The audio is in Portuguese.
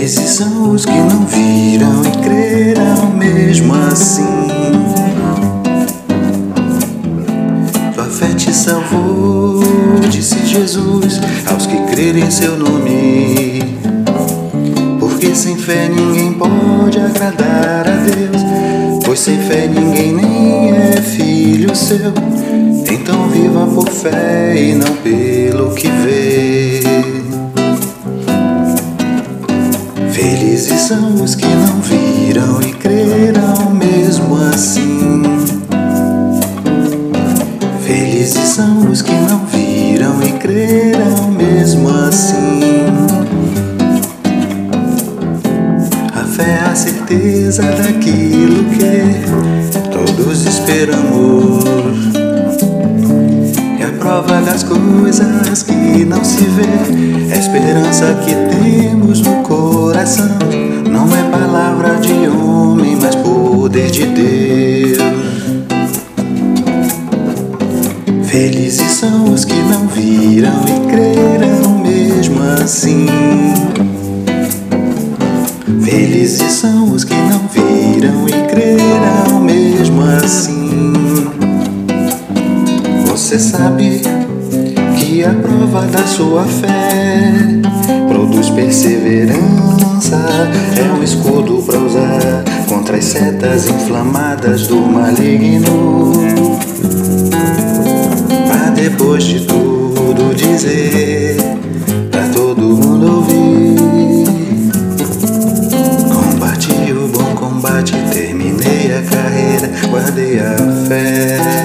são os que não viram e crerão mesmo assim. Tua fé te salvou, disse Jesus, aos que crerem em seu nome. Porque sem fé ninguém pode agradar a Deus, pois sem fé ninguém nem é filho seu. Então viva por fé e não pelo que vê. São os que não viram e crerão mesmo assim. Felizes são os que não viram e crerão mesmo assim. A fé é a certeza daquilo que todos esperamos. É prova das coisas que não se vê. É a esperança que temos no coração. Felizes são os que não viram e crerão mesmo assim. Felizes são os que não viram e crerão mesmo assim. Você sabe que a prova da sua fé produz perseverança, é um escudo para usar contra as setas inflamadas do maligno. Depois de tudo dizer, pra todo mundo ouvir. Combati o bom combate, terminei a carreira, guardei a fé.